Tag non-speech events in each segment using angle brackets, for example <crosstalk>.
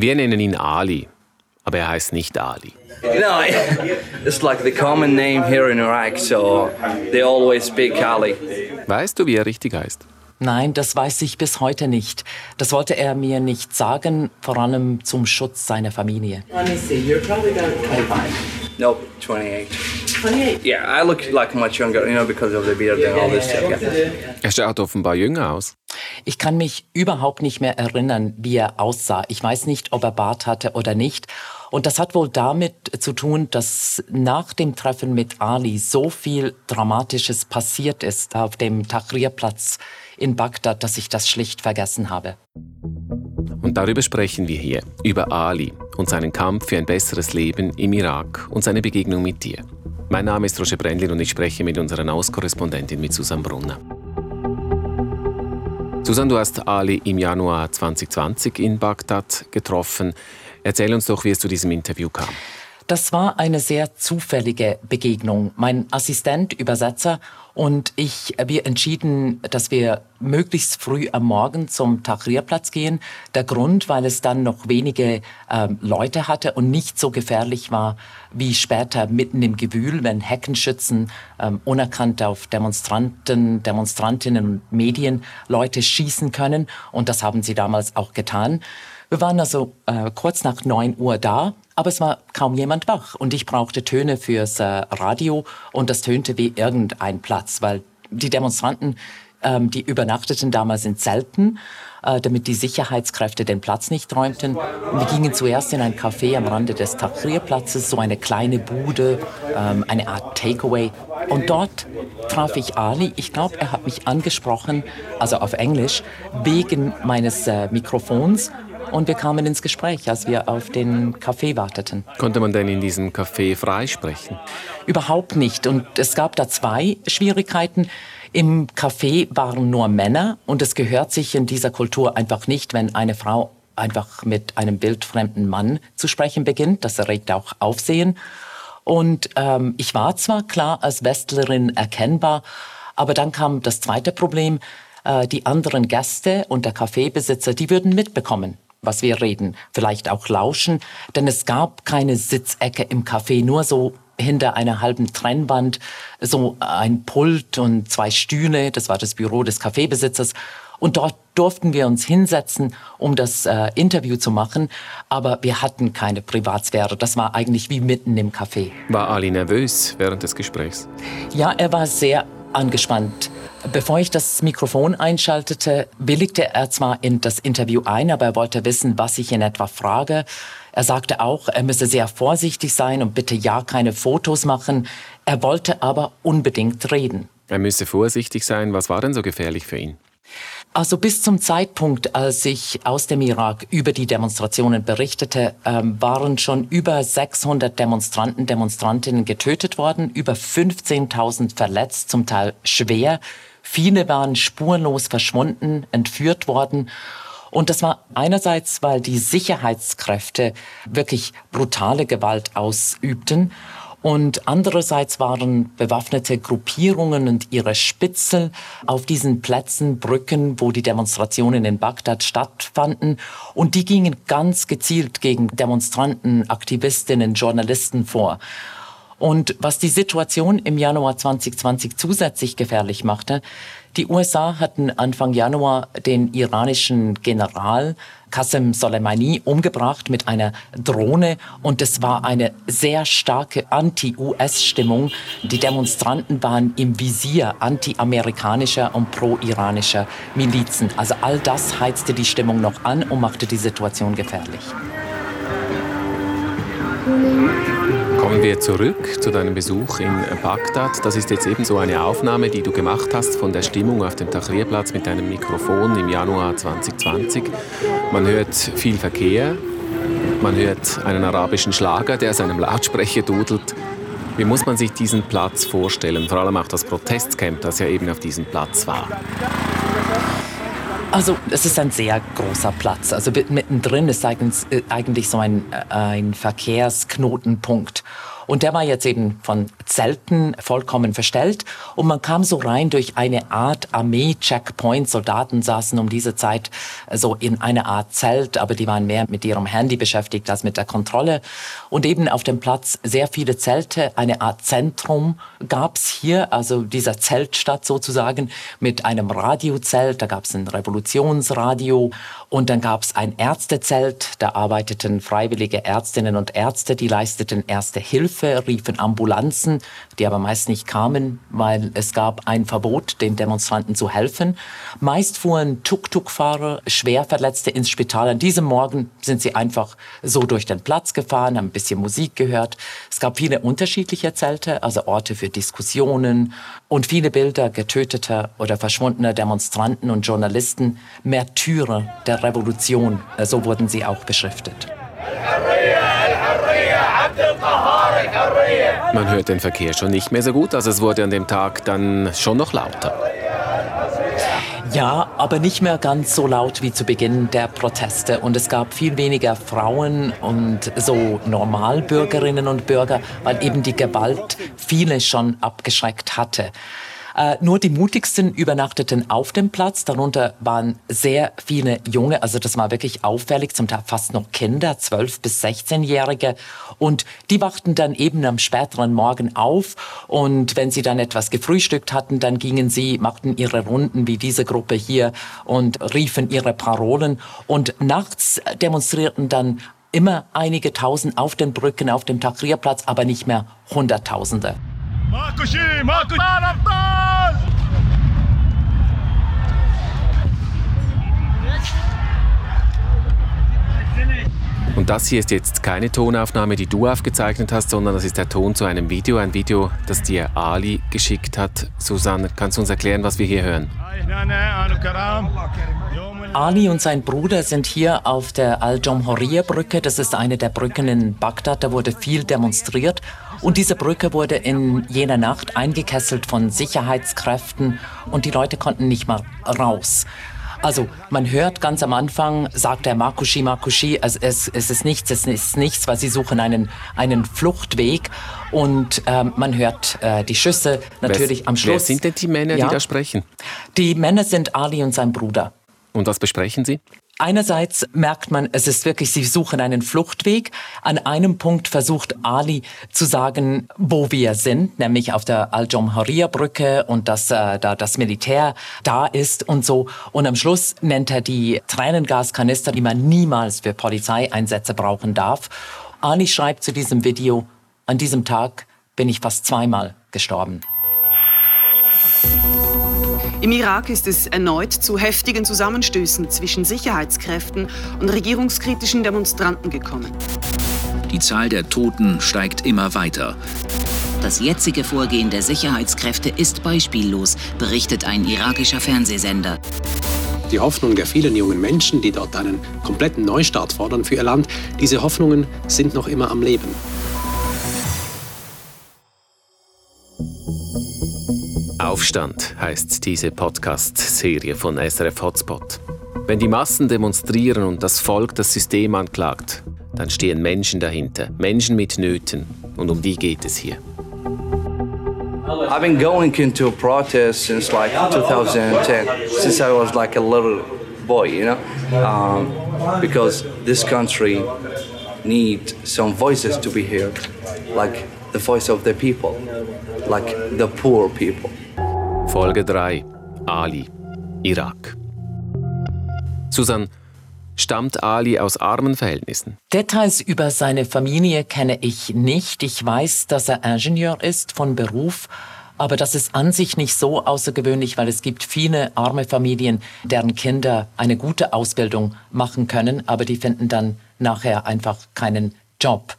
Wir nennen ihn Ali, aber er heißt nicht Ali. You know, <laughs> it's like the common name here in Iraq, so they always speak Ali. Weißt du, wie er richtig heißt? Nein, das weiß ich bis heute nicht. Das wollte er mir nicht sagen, vor allem zum Schutz seiner Familie. Let me see, you're probably about 25. Nope, 28. 28? Yeah, I look like much younger, you know, because of the beard and all this stuff. Yeah. Er schaut offenbar jünger aus. Ich kann mich überhaupt nicht mehr erinnern, wie er aussah. Ich weiß nicht, ob er Bart hatte oder nicht. Und das hat wohl damit zu tun, dass nach dem Treffen mit Ali so viel Dramatisches passiert ist auf dem Tahrir-Platz in Bagdad, dass ich das schlicht vergessen habe. Und darüber sprechen wir hier, über Ali und seinen Kampf für ein besseres Leben im Irak und seine Begegnung mit dir. Mein Name ist Roger Brendlin und ich spreche mit unserer Auskorrespondentin mit Susan Brunner. Susan, du hast Ali im Januar 2020 in Bagdad getroffen. Erzähl uns doch, wie es zu diesem Interview kam. Das war eine sehr zufällige Begegnung. Mein Assistent, Übersetzer und ich, wir entschieden, dass wir möglichst früh am Morgen zum Tahrirplatz gehen. Der Grund, weil es dann noch wenige ähm, Leute hatte und nicht so gefährlich war wie später mitten im Gewühl, wenn Heckenschützen ähm, unerkannt auf Demonstranten, Demonstrantinnen und Medien Leute schießen können. Und das haben sie damals auch getan. Wir waren also äh, kurz nach 9 Uhr da, aber es war kaum jemand wach und ich brauchte Töne fürs äh, Radio und das tönte wie irgendein Platz, weil die Demonstranten, ähm, die übernachteten damals in Zelten, äh, damit die Sicherheitskräfte den Platz nicht räumten. Wir gingen zuerst in ein Café am Rande des Tahrirplatzes, so eine kleine Bude, ähm, eine Art Takeaway. Und dort traf ich Ali. Ich glaube, er hat mich angesprochen, also auf Englisch, wegen meines äh, Mikrofons und wir kamen ins Gespräch, als wir auf den Kaffee warteten. Konnte man denn in diesem Café freisprechen? Überhaupt nicht. Und es gab da zwei Schwierigkeiten. Im Café waren nur Männer und es gehört sich in dieser Kultur einfach nicht, wenn eine Frau einfach mit einem wildfremden Mann zu sprechen beginnt. Das erregt auch Aufsehen. Und ähm, ich war zwar klar als Westlerin erkennbar, aber dann kam das zweite Problem. Äh, die anderen Gäste und der Kaffeebesitzer, die würden mitbekommen, was wir reden, vielleicht auch lauschen, denn es gab keine Sitzecke im Café, nur so hinter einer halben Trennwand so ein Pult und zwei Stühle, das war das Büro des Kaffeebesitzers. Und dort durften wir uns hinsetzen, um das äh, Interview zu machen, aber wir hatten keine Privatsphäre. Das war eigentlich wie mitten im Café. War Ali nervös während des Gesprächs? Ja, er war sehr angespannt. Bevor ich das Mikrofon einschaltete, willigte er zwar in das Interview ein, aber er wollte wissen, was ich in etwa frage. Er sagte auch, er müsse sehr vorsichtig sein und bitte ja keine Fotos machen. Er wollte aber unbedingt reden. Er müsse vorsichtig sein. Was war denn so gefährlich für ihn? Also bis zum Zeitpunkt, als ich aus dem Irak über die Demonstrationen berichtete, ähm, waren schon über 600 Demonstranten, Demonstrantinnen getötet worden, über 15.000 verletzt, zum Teil schwer. Viele waren spurlos verschwunden, entführt worden. Und das war einerseits, weil die Sicherheitskräfte wirklich brutale Gewalt ausübten und andererseits waren bewaffnete Gruppierungen und ihre Spitzel auf diesen Plätzen, Brücken, wo die Demonstrationen in Bagdad stattfanden. Und die gingen ganz gezielt gegen Demonstranten, Aktivistinnen, Journalisten vor. Und was die Situation im Januar 2020 zusätzlich gefährlich machte, die USA hatten Anfang Januar den iranischen General Qasem Soleimani umgebracht mit einer Drohne und es war eine sehr starke Anti-US-Stimmung. Die Demonstranten waren im Visier anti-amerikanischer und pro-iranischer Milizen. Also all das heizte die Stimmung noch an und machte die Situation gefährlich. Kommen wir zurück zu deinem Besuch in Bagdad. Das ist jetzt eben eine Aufnahme, die du gemacht hast von der Stimmung auf dem Tahrirplatz mit deinem Mikrofon im Januar 2020. Man hört viel Verkehr, man hört einen arabischen Schlager, der seinem Lautsprecher dudelt. Wie muss man sich diesen Platz vorstellen? Vor allem auch das Protestcamp, das ja eben auf diesem Platz war. Also es ist ein sehr großer Platz. Also mittendrin ist eigentlich so ein, äh, ein Verkehrsknotenpunkt. Und der war jetzt eben von Zelten vollkommen verstellt. Und man kam so rein durch eine Art Armee-Checkpoint. Soldaten saßen um diese Zeit so in einer Art Zelt, aber die waren mehr mit ihrem Handy beschäftigt als mit der Kontrolle. Und eben auf dem Platz sehr viele Zelte, eine Art Zentrum gab's hier, also dieser Zeltstadt sozusagen, mit einem Radiozelt. Da gab's ein Revolutionsradio und dann gab's ein Ärztezelt. Da arbeiteten freiwillige Ärztinnen und Ärzte, die leisteten erste Hilfe, riefen Ambulanzen, die aber meist nicht kamen, weil es gab ein Verbot, den Demonstranten zu helfen. Meist fuhren Tuk-Tuk-Fahrer, Schwerverletzte ins Spital. An diesem Morgen sind sie einfach so durch den Platz gefahren, haben ein bisschen Musik gehört. Es gab viele unterschiedliche Zelte, also Orte für Diskussionen und viele Bilder getöteter oder verschwundener Demonstranten und Journalisten, Märtyrer der Revolution, so wurden sie auch beschriftet. Man hört den Verkehr schon nicht mehr so gut, also es wurde an dem Tag dann schon noch lauter. Ja, aber nicht mehr ganz so laut wie zu Beginn der Proteste. Und es gab viel weniger Frauen und so Normalbürgerinnen und Bürger, weil eben die Gewalt viele schon abgeschreckt hatte. Äh, nur die mutigsten übernachteten auf dem Platz. Darunter waren sehr viele Junge, also das war wirklich auffällig, zum Teil fast noch Kinder, 12 bis 16-Jährige. Und die wachten dann eben am späteren Morgen auf. Und wenn sie dann etwas gefrühstückt hatten, dann gingen sie, machten ihre Runden wie diese Gruppe hier und riefen ihre Parolen. Und nachts demonstrierten dann immer einige Tausend auf den Brücken, auf dem Tahrirplatz, aber nicht mehr Hunderttausende. Markuschi, Markushi, Markushi! Und das hier ist jetzt keine Tonaufnahme, die du aufgezeichnet hast, sondern das ist der Ton zu einem Video, ein Video, das dir Ali geschickt hat. Susanne, kannst du uns erklären, was wir hier hören? Ali und sein Bruder sind hier auf der Al-Jomhoria-Brücke. Das ist eine der Brücken in Bagdad. Da wurde viel demonstriert. Und diese Brücke wurde in jener Nacht eingekesselt von Sicherheitskräften und die Leute konnten nicht mal raus. Also man hört ganz am Anfang, sagt der Makushi Makushi, also es, es ist nichts, es ist nichts, weil sie suchen einen, einen Fluchtweg und ähm, man hört äh, die Schüsse natürlich wer, am Schluss. Wer sind denn die Männer, ja, die da sprechen? Die Männer sind Ali und sein Bruder. Und was besprechen Sie? Einerseits merkt man, es ist wirklich, sie suchen einen Fluchtweg. An einem Punkt versucht Ali zu sagen, wo wir sind, nämlich auf der Al-Jomharia-Brücke und dass äh, da das Militär da ist und so. Und am Schluss nennt er die Tränengaskanister, die man niemals für Polizeieinsätze brauchen darf. Ali schreibt zu diesem Video, an diesem Tag bin ich fast zweimal gestorben. Im Irak ist es erneut zu heftigen Zusammenstößen zwischen Sicherheitskräften und regierungskritischen Demonstranten gekommen. Die Zahl der Toten steigt immer weiter. Das jetzige Vorgehen der Sicherheitskräfte ist beispiellos, berichtet ein irakischer Fernsehsender. Die Hoffnung der vielen jungen Menschen, die dort einen kompletten Neustart fordern für ihr Land, diese Hoffnungen sind noch immer am Leben. Aufstand heißt diese Podcast-Serie von SRF Hotspot. Wenn die Massen demonstrieren und das Volk das System anklagt, dann stehen Menschen dahinter, Menschen mit Nöten. Und um die geht es hier. I've been going into protests since like 2010, since I was like a little boy, you know, um, because this country needs some voices to be heard, like the voice of the people, like the poor people. Folge 3. Ali, Irak. Susan, stammt Ali aus armen Verhältnissen? Details über seine Familie kenne ich nicht. Ich weiß, dass er Ingenieur ist von Beruf. Aber das ist an sich nicht so außergewöhnlich, weil es gibt viele arme Familien, deren Kinder eine gute Ausbildung machen können, aber die finden dann nachher einfach keinen Job.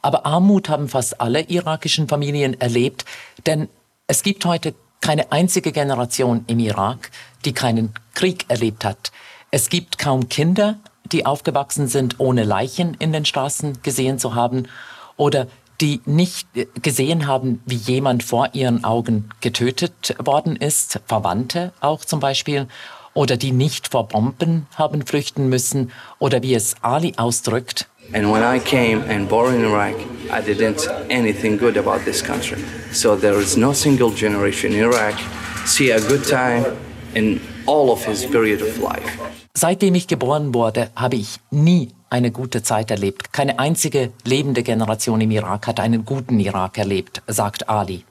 Aber Armut haben fast alle irakischen Familien erlebt, denn es gibt heute keine einzige Generation im Irak, die keinen Krieg erlebt hat. Es gibt kaum Kinder, die aufgewachsen sind, ohne Leichen in den Straßen gesehen zu haben oder die nicht gesehen haben, wie jemand vor ihren Augen getötet worden ist, Verwandte auch zum Beispiel, oder die nicht vor Bomben haben flüchten müssen, oder wie es Ali ausdrückt, And when I came and born in Iraq, I didn't anything good about this country. So there is no single generation in Iraq see a good time in all of his period of life. Seitdem ich geboren wurde, habe ich nie eine gute Zeit erlebt. Keine einzige lebende Generation im Irak hat einen guten Irak erlebt, sagt Ali.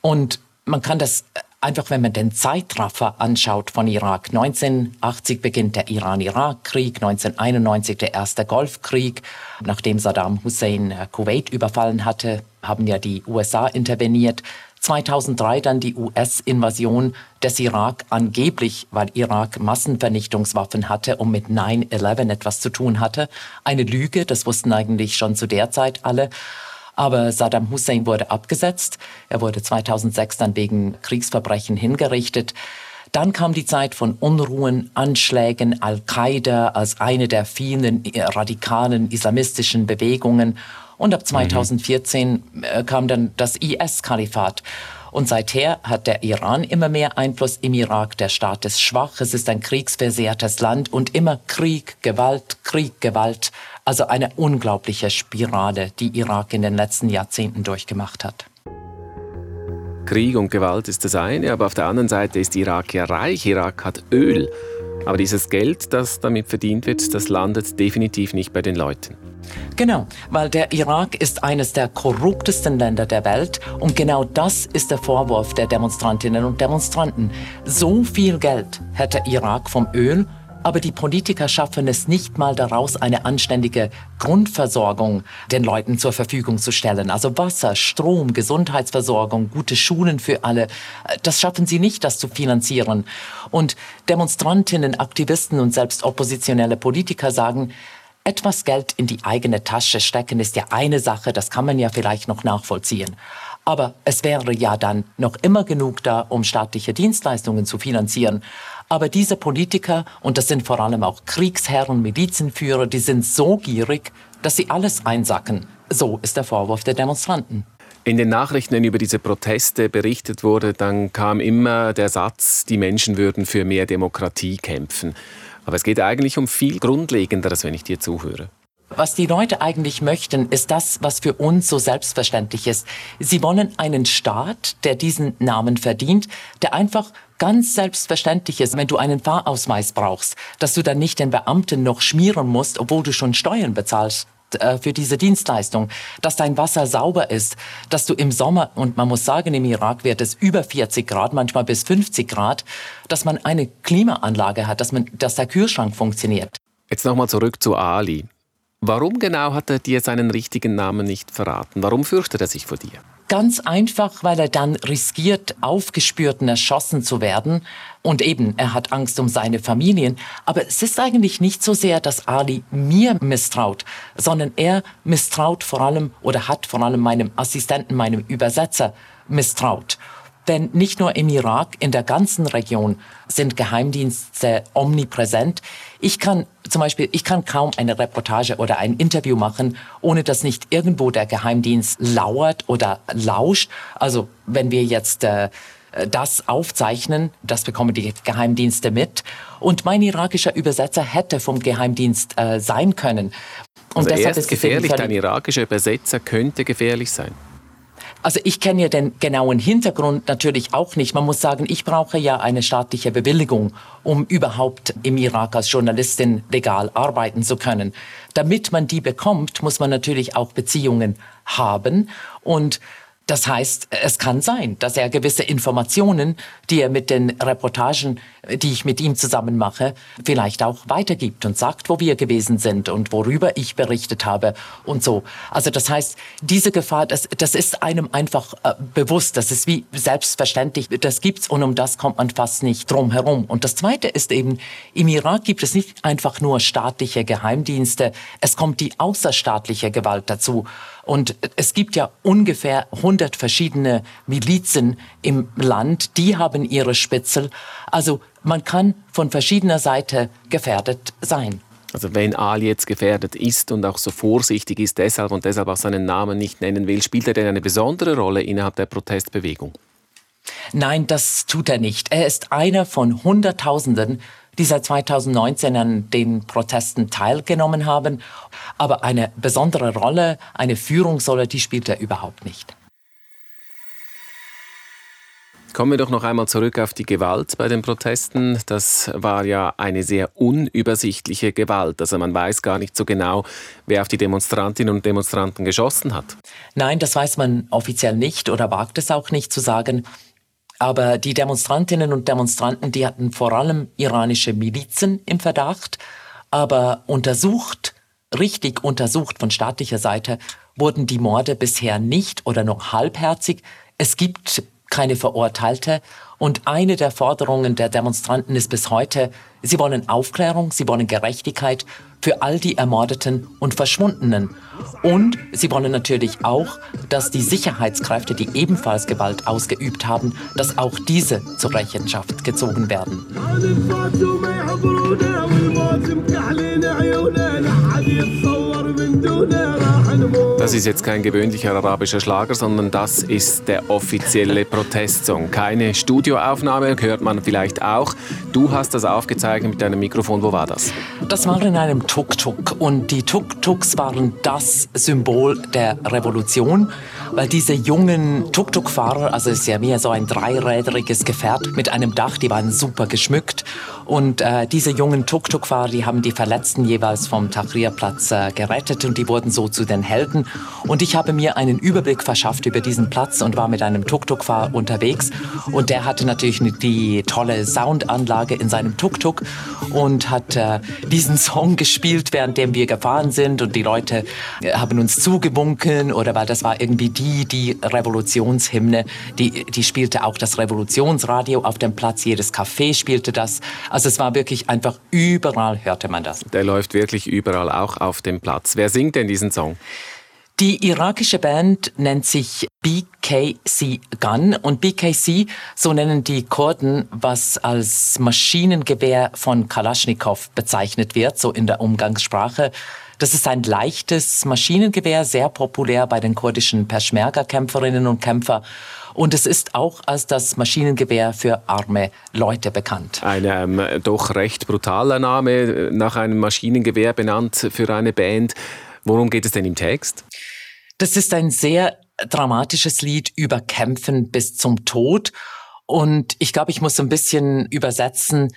Und man kann das einfach, wenn man den Zeitraffer anschaut von Irak. 1980 beginnt der Iran-Irak-Krieg, 1991 der erste Golfkrieg. Nachdem Saddam Hussein äh, Kuwait überfallen hatte, haben ja die USA interveniert. 2003 dann die US-Invasion des Irak, angeblich, weil Irak Massenvernichtungswaffen hatte und mit 9-11 etwas zu tun hatte. Eine Lüge, das wussten eigentlich schon zu der Zeit alle. Aber Saddam Hussein wurde abgesetzt. Er wurde 2006 dann wegen Kriegsverbrechen hingerichtet. Dann kam die Zeit von Unruhen, Anschlägen, Al-Qaida als eine der vielen radikalen islamistischen Bewegungen. Und ab 2014 mhm. Äh, kam dann das IS-Kalifat. Und seither hat der Iran immer mehr Einfluss im Irak. Der Staat ist schwach, es ist ein kriegsversehrtes Land und immer Krieg, Gewalt, Krieg, Gewalt. Also eine unglaubliche Spirale, die Irak in den letzten Jahrzehnten durchgemacht hat. Krieg und Gewalt ist das eine, aber auf der anderen Seite ist Irak ja reich. Irak hat Öl. Aber dieses Geld, das damit verdient wird, das landet definitiv nicht bei den Leuten. Genau, weil der Irak ist eines der korruptesten Länder der Welt und genau das ist der Vorwurf der Demonstrantinnen und Demonstranten. So viel Geld hätte Irak vom Öl aber die Politiker schaffen es nicht mal daraus, eine anständige Grundversorgung den Leuten zur Verfügung zu stellen. Also Wasser, Strom, Gesundheitsversorgung, gute Schulen für alle. Das schaffen sie nicht, das zu finanzieren. Und Demonstrantinnen, Aktivisten und selbst oppositionelle Politiker sagen, etwas Geld in die eigene Tasche stecken ist ja eine Sache, das kann man ja vielleicht noch nachvollziehen. Aber es wäre ja dann noch immer genug da, um staatliche Dienstleistungen zu finanzieren. Aber diese Politiker, und das sind vor allem auch Kriegsherren, Milizenführer, die sind so gierig, dass sie alles einsacken. So ist der Vorwurf der Demonstranten. In den Nachrichten, wenn über diese Proteste berichtet wurde, dann kam immer der Satz, die Menschen würden für mehr Demokratie kämpfen. Aber es geht eigentlich um viel Grundlegenderes, wenn ich dir zuhöre. Was die Leute eigentlich möchten, ist das, was für uns so selbstverständlich ist. Sie wollen einen Staat, der diesen Namen verdient, der einfach ganz selbstverständlich ist, wenn du einen Fahrausweis brauchst, dass du dann nicht den Beamten noch schmieren musst, obwohl du schon Steuern bezahlst äh, für diese Dienstleistung, dass dein Wasser sauber ist, dass du im Sommer, und man muss sagen, im Irak wird es über 40 Grad, manchmal bis 50 Grad, dass man eine Klimaanlage hat, dass, man, dass der Kühlschrank funktioniert. Jetzt nochmal zurück zu Ali. Warum genau hat er dir seinen richtigen Namen nicht verraten? Warum fürchtet er sich vor dir? Ganz einfach, weil er dann riskiert, aufgespürt und erschossen zu werden. Und eben, er hat Angst um seine Familien. Aber es ist eigentlich nicht so sehr, dass Ali mir misstraut, sondern er misstraut vor allem oder hat vor allem meinem Assistenten, meinem Übersetzer misstraut. Denn nicht nur im Irak, in der ganzen Region sind Geheimdienste omnipräsent. Ich kann zum Beispiel, ich kann kaum eine Reportage oder ein Interview machen, ohne dass nicht irgendwo der Geheimdienst lauert oder lauscht. Also wenn wir jetzt äh, das aufzeichnen, das bekommen die Geheimdienste mit. Und mein irakischer Übersetzer hätte vom Geheimdienst äh, sein können. Und also er ist gefährlich, dein irakischer Übersetzer könnte gefährlich sein. Also ich kenne ja den genauen Hintergrund natürlich auch nicht. Man muss sagen, ich brauche ja eine staatliche Bewilligung, um überhaupt im Irak als Journalistin legal arbeiten zu können. Damit man die bekommt, muss man natürlich auch Beziehungen haben und das heißt, es kann sein, dass er gewisse Informationen, die er mit den Reportagen, die ich mit ihm zusammen mache, vielleicht auch weitergibt und sagt, wo wir gewesen sind und worüber ich berichtet habe und so. Also das heißt, diese Gefahr, das, das ist einem einfach äh, bewusst, das ist wie selbstverständlich, das gibt's und um das kommt man fast nicht drum herum. Und das Zweite ist eben, im Irak gibt es nicht einfach nur staatliche Geheimdienste, es kommt die außerstaatliche Gewalt dazu. Und es gibt ja ungefähr 100 verschiedene Milizen im Land, die haben ihre Spitzel. Also man kann von verschiedener Seite gefährdet sein. Also wenn Ali jetzt gefährdet ist und auch so vorsichtig ist deshalb und deshalb auch seinen Namen nicht nennen will, spielt er denn eine besondere Rolle innerhalb der Protestbewegung? Nein, das tut er nicht. Er ist einer von Hunderttausenden, die seit 2019 an den Protesten teilgenommen haben. Aber eine besondere Rolle, eine Führungsrolle, die spielt er überhaupt nicht. Kommen wir doch noch einmal zurück auf die Gewalt bei den Protesten. Das war ja eine sehr unübersichtliche Gewalt. Also man weiß gar nicht so genau, wer auf die Demonstrantinnen und Demonstranten geschossen hat. Nein, das weiß man offiziell nicht oder wagt es auch nicht zu sagen. Aber die Demonstrantinnen und Demonstranten, die hatten vor allem iranische Milizen im Verdacht. Aber untersucht, richtig untersucht von staatlicher Seite, wurden die Morde bisher nicht oder nur halbherzig. Es gibt keine Verurteilte. Und eine der Forderungen der Demonstranten ist bis heute, sie wollen Aufklärung, sie wollen Gerechtigkeit für all die Ermordeten und Verschwundenen. Und sie wollen natürlich auch, dass die Sicherheitskräfte, die ebenfalls Gewalt ausgeübt haben, dass auch diese zur Rechenschaft gezogen werden. Das ist jetzt kein gewöhnlicher arabischer Schlager, sondern das ist der offizielle Protestsong. Keine Studioaufnahme, hört man vielleicht auch. Du hast das aufgezeichnet mit deinem Mikrofon. Wo war das? Das war in einem Tuk-Tuk. Und die Tuk-Tuks waren das Symbol der Revolution, weil diese jungen Tuk-Tuk-Fahrer, also es ist ja mehr so ein dreirädriges Gefährt mit einem Dach, die waren super geschmückt. Und äh, diese jungen Tuk-Tuk-Fahrer, die haben die Verletzten jeweils vom Tahrirplatz äh, gerettet und die wurden so zu den Helden. Und ich habe mir einen Überblick verschafft über diesen Platz und war mit einem Tuk-Tuk-Fahrer unterwegs. Und der hatte natürlich die tolle Soundanlage in seinem Tuk-Tuk und hat äh, diesen <laughs> Song gespielt, währenddem wir gefahren sind. Und die Leute äh, haben uns zugewunken oder weil das war irgendwie die, die Revolutionshymne. Die, die spielte auch das Revolutionsradio auf dem Platz. Jedes Café spielte das. Also es war wirklich einfach überall hörte man das. Der läuft wirklich überall, auch auf dem Platz. Wer singt denn diesen Song? Die irakische Band nennt sich BKC Gun und BKC, so nennen die Kurden, was als Maschinengewehr von Kalaschnikow bezeichnet wird, so in der Umgangssprache. Das ist ein leichtes Maschinengewehr, sehr populär bei den kurdischen Peschmerga-Kämpferinnen und Kämpfer. Und es ist auch als das Maschinengewehr für arme Leute bekannt. Ein ähm, doch recht brutaler Name, nach einem Maschinengewehr benannt für eine Band. Worum geht es denn im Text? Das ist ein sehr dramatisches Lied über Kämpfen bis zum Tod. Und ich glaube, ich muss ein bisschen übersetzen,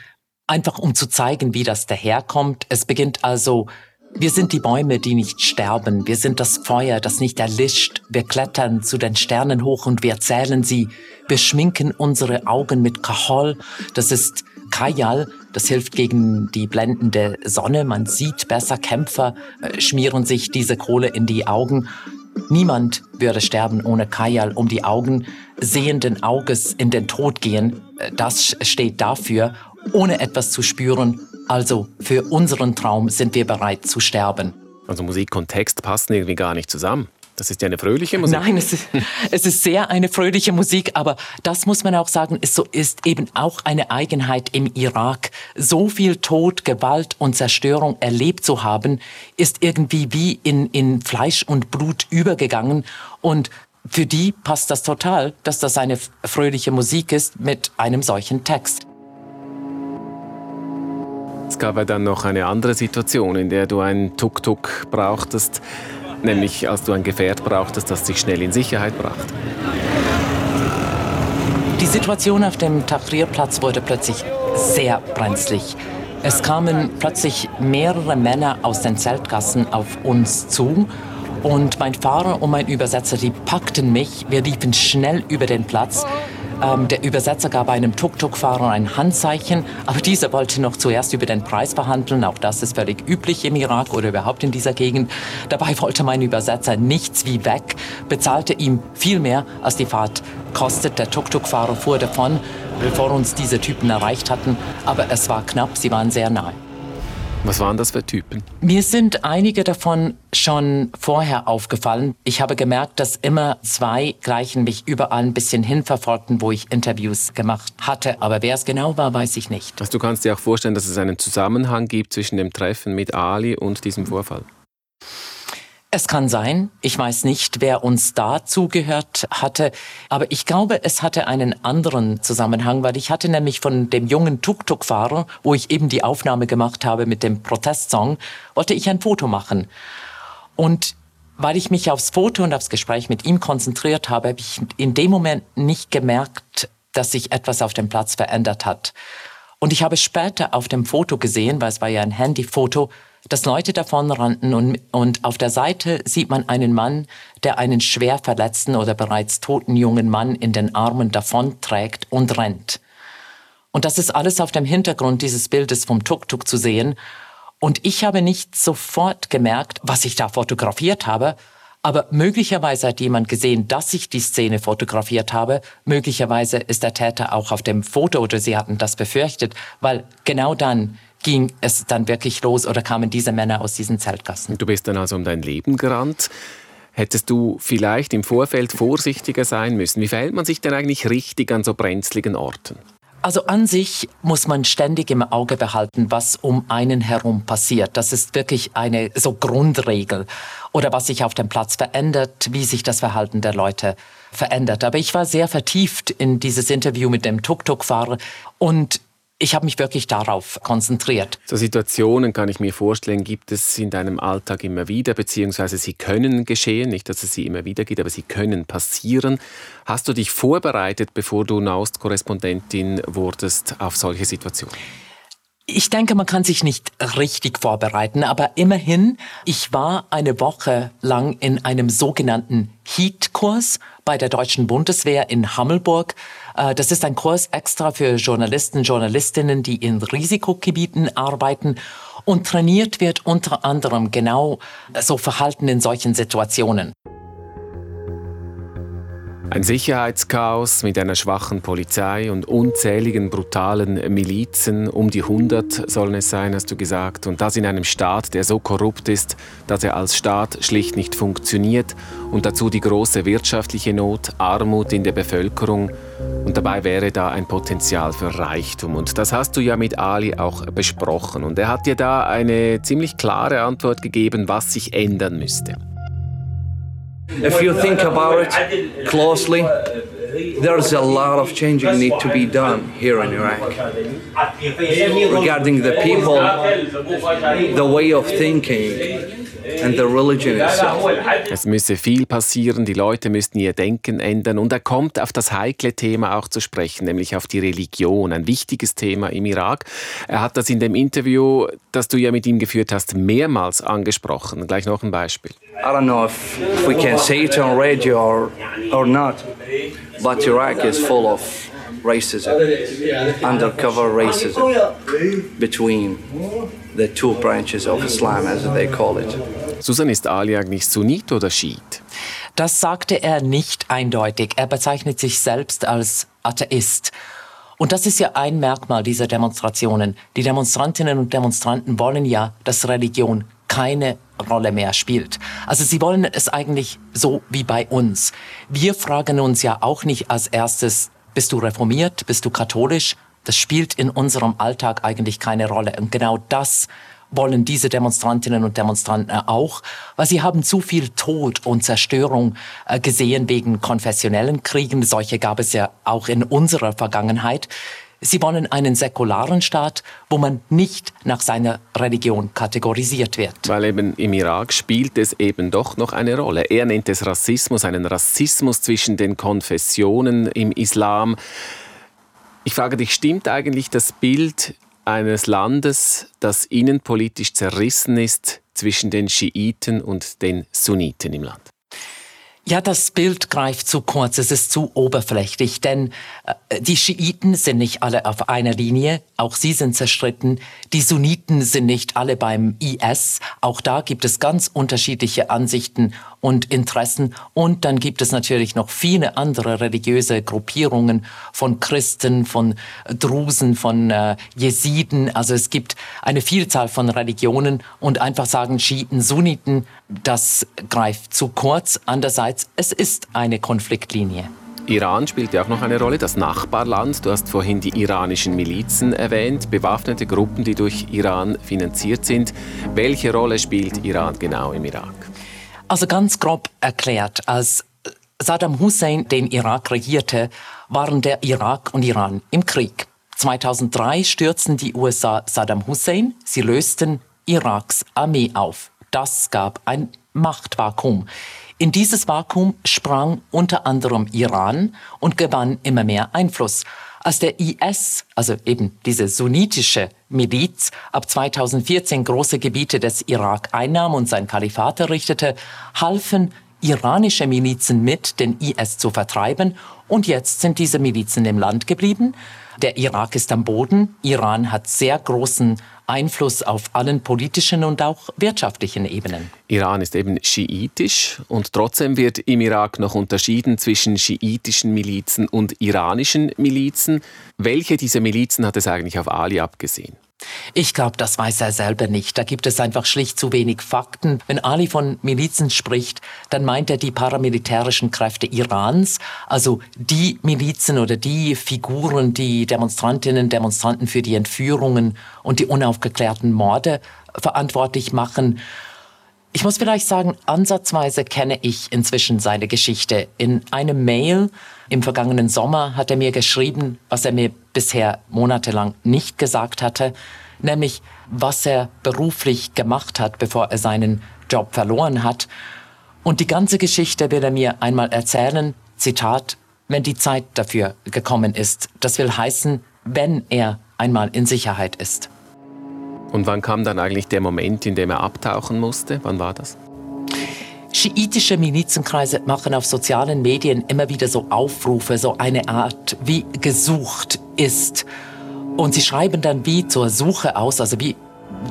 einfach um zu zeigen, wie das daherkommt. Es beginnt also wir sind die Bäume, die nicht sterben. Wir sind das Feuer, das nicht erlischt. Wir klettern zu den Sternen hoch und wir zählen sie. Wir schminken unsere Augen mit Kahol. Das ist Kajal. Das hilft gegen die blendende Sonne. Man sieht besser. Kämpfer äh, schmieren sich diese Kohle in die Augen. Niemand würde sterben ohne Kajal um die Augen. Sehenden Auges in den Tod gehen. Äh, das steht dafür, ohne etwas zu spüren also für unseren Traum sind wir bereit zu sterben. Also Musik und Text passen irgendwie gar nicht zusammen. Das ist ja eine fröhliche Musik. Nein, es ist, <laughs> es ist sehr eine fröhliche Musik, aber das muss man auch sagen, so, ist eben auch eine Eigenheit im Irak. So viel Tod, Gewalt und Zerstörung erlebt zu haben, ist irgendwie wie in, in Fleisch und Blut übergegangen. Und für die passt das total, dass das eine fröhliche Musik ist mit einem solchen Text. Es gab ja dann noch eine andere Situation, in der du einen Tuk-Tuk brauchtest, nämlich als du ein Gefährt brauchtest, das dich schnell in Sicherheit brachte. Die Situation auf dem Tahrirplatz wurde plötzlich sehr brenzlig. Es kamen plötzlich mehrere Männer aus den Zeltgassen auf uns zu und mein Fahrer und mein Übersetzer, die packten mich. Wir liefen schnell über den Platz. Ähm, der Übersetzer gab einem Tuk-Tuk-Fahrer ein Handzeichen, aber dieser wollte noch zuerst über den Preis verhandeln. Auch das ist völlig üblich im Irak oder überhaupt in dieser Gegend. Dabei wollte mein Übersetzer nichts wie weg, bezahlte ihm viel mehr, als die Fahrt kostet. Der Tuk-Tuk-Fahrer fuhr davon, bevor uns diese Typen erreicht hatten, aber es war knapp, sie waren sehr nahe. Was waren das für Typen? Mir sind einige davon schon vorher aufgefallen. Ich habe gemerkt, dass immer zwei gleichen mich überall ein bisschen hinverfolgten, wo ich Interviews gemacht hatte. Aber wer es genau war, weiß ich nicht. Also du kannst dir auch vorstellen, dass es einen Zusammenhang gibt zwischen dem Treffen mit Ali und diesem Vorfall? Es kann sein. Ich weiß nicht, wer uns da zugehört hatte. Aber ich glaube, es hatte einen anderen Zusammenhang, weil ich hatte nämlich von dem jungen Tuk-Tuk-Fahrer, wo ich eben die Aufnahme gemacht habe mit dem Protestsong, wollte ich ein Foto machen. Und weil ich mich aufs Foto und aufs Gespräch mit ihm konzentriert habe, habe ich in dem Moment nicht gemerkt, dass sich etwas auf dem Platz verändert hat. Und ich habe später auf dem Foto gesehen, weil es war ja ein Handyfoto, dass Leute davon rannten und, und auf der Seite sieht man einen Mann, der einen schwer verletzten oder bereits toten jungen Mann in den Armen davonträgt und rennt. Und das ist alles auf dem Hintergrund dieses Bildes vom Tuk-Tuk zu sehen. Und ich habe nicht sofort gemerkt, was ich da fotografiert habe, aber möglicherweise hat jemand gesehen, dass ich die Szene fotografiert habe. Möglicherweise ist der Täter auch auf dem Foto oder sie hatten das befürchtet, weil genau dann ging es dann wirklich los oder kamen diese Männer aus diesen Zeltgassen. Du bist dann also um dein Leben gerannt. Hättest du vielleicht im Vorfeld vorsichtiger sein müssen? Wie verhält man sich denn eigentlich richtig an so brenzligen Orten? Also an sich muss man ständig im Auge behalten, was um einen herum passiert. Das ist wirklich eine so Grundregel. Oder was sich auf dem Platz verändert, wie sich das Verhalten der Leute verändert. Aber ich war sehr vertieft in dieses Interview mit dem Tuk-Tuk-Fahrer und ich habe mich wirklich darauf konzentriert. So Situationen kann ich mir vorstellen, gibt es in deinem Alltag immer wieder, beziehungsweise sie können geschehen, nicht, dass es sie immer wieder gibt, aber sie können passieren. Hast du dich vorbereitet, bevor du Naust-Korrespondentin wurdest, auf solche Situationen? Ich denke, man kann sich nicht richtig vorbereiten, aber immerhin, ich war eine Woche lang in einem sogenannten HEAT-Kurs bei der Deutschen Bundeswehr in Hammelburg. Äh, das ist ein Kurs extra für Journalisten, Journalistinnen, die in Risikogebieten arbeiten und trainiert wird unter anderem genau so Verhalten in solchen Situationen. Ein Sicherheitschaos mit einer schwachen Polizei und unzähligen brutalen Milizen, um die 100 sollen es sein, hast du gesagt, und das in einem Staat, der so korrupt ist, dass er als Staat schlicht nicht funktioniert. Und dazu die große wirtschaftliche Not, Armut in der Bevölkerung. Und dabei wäre da ein Potenzial für Reichtum. Und das hast du ja mit Ali auch besprochen. Und er hat dir da eine ziemlich klare Antwort gegeben, was sich ändern müsste. If you think about it closely, there's a lot of changing need to be done here in Iraq. Regarding the people, the way of thinking, and the religion itself. Es müsse viel passieren, die Leute müssten ihr Denken ändern und er kommt auf das heikle Thema auch zu sprechen, nämlich auf die Religion, ein wichtiges Thema im Irak. Er hat das in dem Interview, das du ja mit ihm geführt hast, mehrmals angesprochen. Gleich noch ein Beispiel. I don't know if we can say it on radio or, or not, but Iraq is full of racism, undercover racism between the two branches of Islam, as they call it. Susan, ist Ali eigentlich Sunnit oder Schiit? Das sagte er nicht eindeutig. Er bezeichnet sich selbst als Atheist. Und das ist ja ein Merkmal dieser Demonstrationen. Die Demonstrantinnen und Demonstranten wollen ja, dass Religion keine Rolle mehr spielt. Also sie wollen es eigentlich so wie bei uns. Wir fragen uns ja auch nicht als erstes, bist du reformiert, bist du katholisch? Das spielt in unserem Alltag eigentlich keine Rolle. Und genau das wollen diese Demonstrantinnen und Demonstranten auch, weil sie haben zu viel Tod und Zerstörung äh, gesehen wegen konfessionellen Kriegen. Solche gab es ja auch in unserer Vergangenheit. Sie wollen einen säkularen Staat, wo man nicht nach seiner Religion kategorisiert wird. Weil eben im Irak spielt es eben doch noch eine Rolle. Er nennt es Rassismus, einen Rassismus zwischen den Konfessionen im Islam. Ich frage dich, stimmt eigentlich das Bild eines Landes, das innenpolitisch zerrissen ist zwischen den Schiiten und den Sunniten im Land? Ja, das Bild greift zu kurz, es ist zu oberflächlich, denn äh, die Schiiten sind nicht alle auf einer Linie, auch sie sind zerstritten. Die Sunniten sind nicht alle beim IS, auch da gibt es ganz unterschiedliche Ansichten und Interessen. Und dann gibt es natürlich noch viele andere religiöse Gruppierungen von Christen, von Drusen, von äh, Jesiden. Also es gibt eine Vielzahl von Religionen und einfach sagen Schiiten, Sunniten, das greift zu kurz. Andererseits, es ist eine Konfliktlinie. Iran spielt ja auch noch eine Rolle, das Nachbarland. Du hast vorhin die iranischen Milizen erwähnt, bewaffnete Gruppen, die durch Iran finanziert sind. Welche Rolle spielt Iran genau im Irak? Also ganz grob erklärt, als Saddam Hussein den Irak regierte, waren der Irak und Iran im Krieg. 2003 stürzten die USA Saddam Hussein, sie lösten Iraks Armee auf. Das gab ein Machtvakuum. In dieses Vakuum sprang unter anderem Iran und gewann immer mehr Einfluss. Als der IS, also eben diese sunnitische Miliz, ab 2014 große Gebiete des Irak einnahm und sein Kalifat errichtete, halfen iranische Milizen mit, den IS zu vertreiben. Und jetzt sind diese Milizen im Land geblieben. Der Irak ist am Boden. Iran hat sehr großen Einfluss auf allen politischen und auch wirtschaftlichen Ebenen. Iran ist eben schiitisch und trotzdem wird im Irak noch unterschieden zwischen schiitischen Milizen und iranischen Milizen. Welche dieser Milizen hat es eigentlich auf Ali abgesehen? Ich glaube, das weiß er selber nicht. Da gibt es einfach schlicht zu wenig Fakten. Wenn Ali von Milizen spricht, dann meint er die paramilitärischen Kräfte Irans, also die Milizen oder die Figuren, die Demonstrantinnen und Demonstranten für die Entführungen und die unaufgeklärten Morde verantwortlich machen. Ich muss vielleicht sagen, ansatzweise kenne ich inzwischen seine Geschichte. In einem Mail im vergangenen Sommer hat er mir geschrieben, was er mir bisher monatelang nicht gesagt hatte, nämlich was er beruflich gemacht hat, bevor er seinen Job verloren hat. Und die ganze Geschichte will er mir einmal erzählen, Zitat, wenn die Zeit dafür gekommen ist. Das will heißen, wenn er einmal in Sicherheit ist. Und wann kam dann eigentlich der Moment, in dem er abtauchen musste? Wann war das? Schiitische Milizenkreise machen auf sozialen Medien immer wieder so Aufrufe, so eine Art wie gesucht ist. Und sie schreiben dann wie zur Suche aus, also wie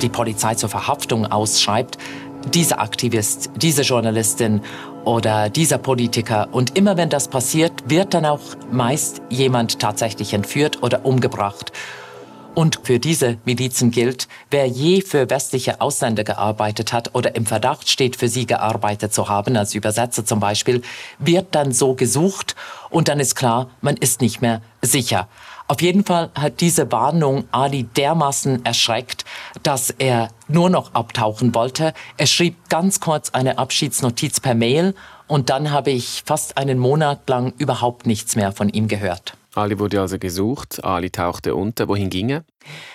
die Polizei zur Verhaftung ausschreibt, dieser Aktivist, diese Journalistin oder dieser Politiker. Und immer wenn das passiert, wird dann auch meist jemand tatsächlich entführt oder umgebracht. Und für diese Milizen gilt, wer je für westliche Ausländer gearbeitet hat oder im Verdacht steht, für sie gearbeitet zu haben, als Übersetzer zum Beispiel, wird dann so gesucht und dann ist klar, man ist nicht mehr sicher. Auf jeden Fall hat diese Warnung Ali dermaßen erschreckt, dass er nur noch abtauchen wollte. Er schrieb ganz kurz eine Abschiedsnotiz per Mail und dann habe ich fast einen Monat lang überhaupt nichts mehr von ihm gehört. Ali wurde also gesucht, Ali tauchte unter. Wohin ging er?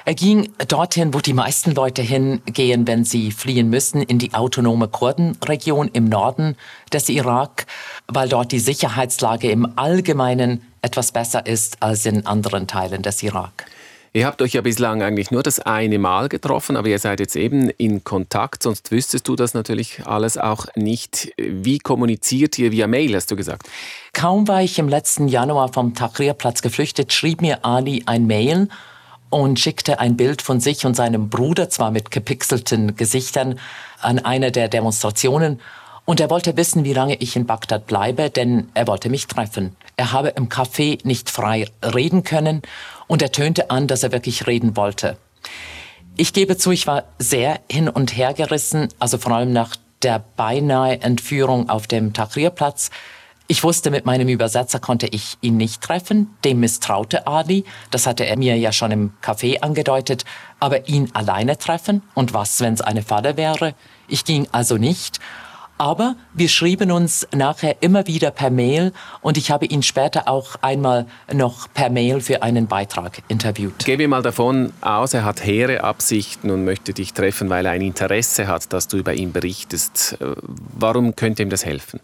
Er ging dorthin, wo die meisten Leute hingehen, wenn sie fliehen müssen, in die autonome Kurdenregion im Norden des Irak, weil dort die Sicherheitslage im Allgemeinen etwas besser ist als in anderen Teilen des Irak. Ihr habt euch ja bislang eigentlich nur das eine Mal getroffen, aber ihr seid jetzt eben in Kontakt, sonst wüsstest du das natürlich alles auch nicht. Wie kommuniziert ihr via Mail, hast du gesagt? Kaum war ich im letzten Januar vom Tahrirplatz geflüchtet, schrieb mir Ali ein Mail und schickte ein Bild von sich und seinem Bruder, zwar mit gepixelten Gesichtern, an einer der Demonstrationen. Und er wollte wissen, wie lange ich in Bagdad bleibe, denn er wollte mich treffen. Er habe im Café nicht frei reden können und er tönte an, dass er wirklich reden wollte. Ich gebe zu, ich war sehr hin und her gerissen, also vor allem nach der beinahe Entführung auf dem Tahrirplatz. Ich wusste, mit meinem Übersetzer konnte ich ihn nicht treffen. Dem misstraute Ali. Das hatte er mir ja schon im Café angedeutet. Aber ihn alleine treffen? Und was, wenn es eine Falle wäre? Ich ging also nicht. Aber wir schrieben uns nachher immer wieder per Mail und ich habe ihn später auch einmal noch per Mail für einen Beitrag interviewt. Gehen wir mal davon aus, er hat hehre Absichten und möchte dich treffen, weil er ein Interesse hat, dass du über ihn berichtest. Warum könnte ihm das helfen?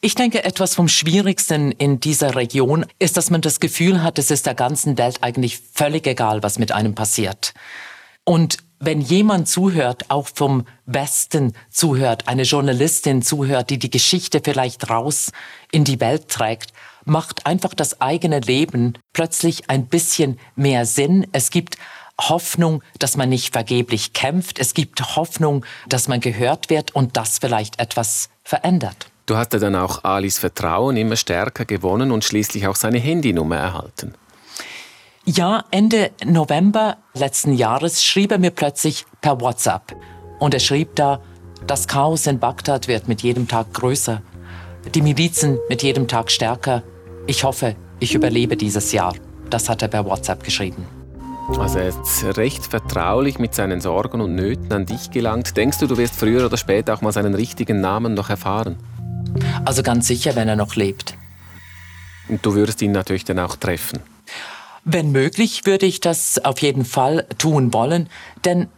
Ich denke, etwas vom Schwierigsten in dieser Region ist, dass man das Gefühl hat, es ist der ganzen Welt eigentlich völlig egal, was mit einem passiert. Und wenn jemand zuhört, auch vom Westen zuhört, eine Journalistin zuhört, die die Geschichte vielleicht raus in die Welt trägt, macht einfach das eigene Leben plötzlich ein bisschen mehr Sinn. Es gibt Hoffnung, dass man nicht vergeblich kämpft. Es gibt Hoffnung, dass man gehört wird und das vielleicht etwas verändert. Du hast ja dann auch Alis Vertrauen immer stärker gewonnen und schließlich auch seine Handynummer erhalten. Ja, Ende November letzten Jahres schrieb er mir plötzlich per WhatsApp. Und er schrieb da, das Chaos in Bagdad wird mit jedem Tag größer, die Milizen mit jedem Tag stärker. Ich hoffe, ich überlebe dieses Jahr. Das hat er per WhatsApp geschrieben. Also er ist recht vertraulich mit seinen Sorgen und Nöten an dich gelangt. Denkst du, du wirst früher oder später auch mal seinen richtigen Namen noch erfahren? Also ganz sicher, wenn er noch lebt. Und du würdest ihn natürlich dann auch treffen. Wenn möglich, würde ich das auf jeden Fall tun wollen, denn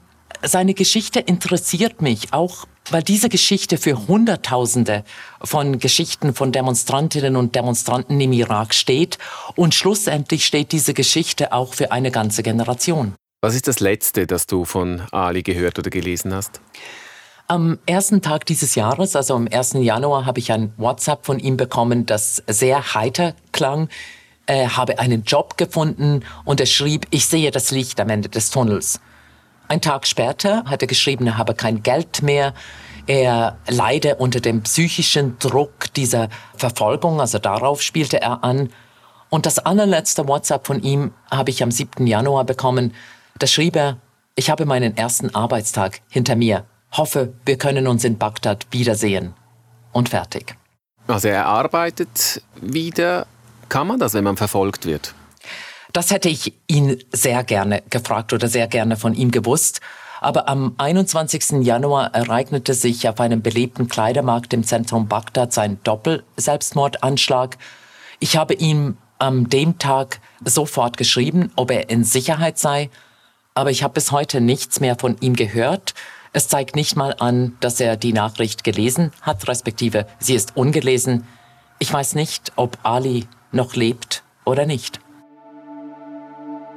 seine Geschichte interessiert mich auch, weil diese Geschichte für Hunderttausende von Geschichten von Demonstrantinnen und Demonstranten im Irak steht und schlussendlich steht diese Geschichte auch für eine ganze Generation. Was ist das Letzte, das du von Ali gehört oder gelesen hast? Am ersten Tag dieses Jahres, also am 1. Januar, habe ich ein WhatsApp von ihm bekommen, das sehr heiter klang. Er habe einen Job gefunden und er schrieb, ich sehe das Licht am Ende des Tunnels. Ein Tag später hat er geschrieben, er habe kein Geld mehr. Er leide unter dem psychischen Druck dieser Verfolgung, also darauf spielte er an. Und das allerletzte WhatsApp von ihm habe ich am 7. Januar bekommen. Da schrieb er, ich habe meinen ersten Arbeitstag hinter mir hoffe, wir können uns in Bagdad wiedersehen. Und fertig. Also er arbeitet wieder. Kann man das, wenn man verfolgt wird? Das hätte ich ihn sehr gerne gefragt oder sehr gerne von ihm gewusst. Aber am 21. Januar ereignete sich auf einem belebten Kleidermarkt im Zentrum Bagdads ein Doppel-Selbstmordanschlag. Ich habe ihm an dem Tag sofort geschrieben, ob er in Sicherheit sei. Aber ich habe bis heute nichts mehr von ihm gehört. Es zeigt nicht mal an, dass er die Nachricht gelesen hat, respektive sie ist ungelesen. Ich weiß nicht, ob Ali noch lebt oder nicht.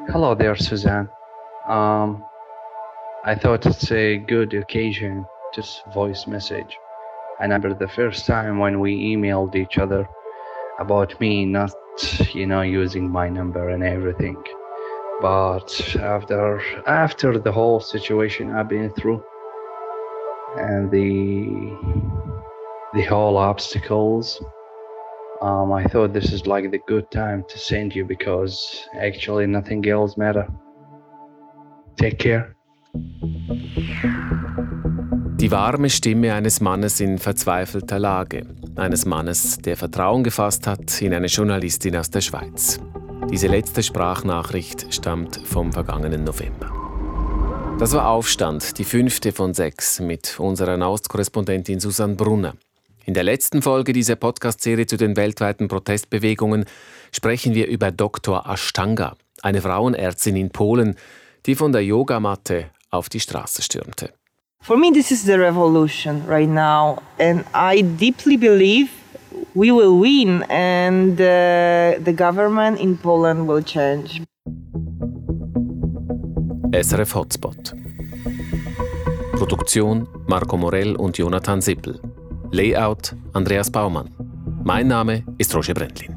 Hello there, Suzanne. Um, I thought it's a good occasion to voice message. I remember the first time when we emailed each other about me not, you know, using my number and everything. But after after the whole situation I've been through, and the the whole obstacles um, i thought this is like the good time to send you because actually nothing else matter take care Die warme Stimme eines Mannes in verzweifelter Lage. Eines Mannes, der Vertrauen gefasst hat in eine Journalistin aus der Schweiz. Diese letzte Sprachnachricht stammt vom vergangenen November. Das war Aufstand, die fünfte von sechs, mit unserer Naustkorrespondentin Susanne Brunner. In der letzten Folge dieser Podcast-Serie zu den weltweiten Protestbewegungen sprechen wir über Dr. Ashtanga, eine Frauenärztin in Polen, die von der Yogamatte auf die Straße stürmte. For me, this is the revolution right now, and I deeply believe we will win, and uh, the government in Poland will change. SRF Hotspot. Produktion Marco Morell und Jonathan Sippel. Layout Andreas Baumann. Mein Name ist Roger Brendlin.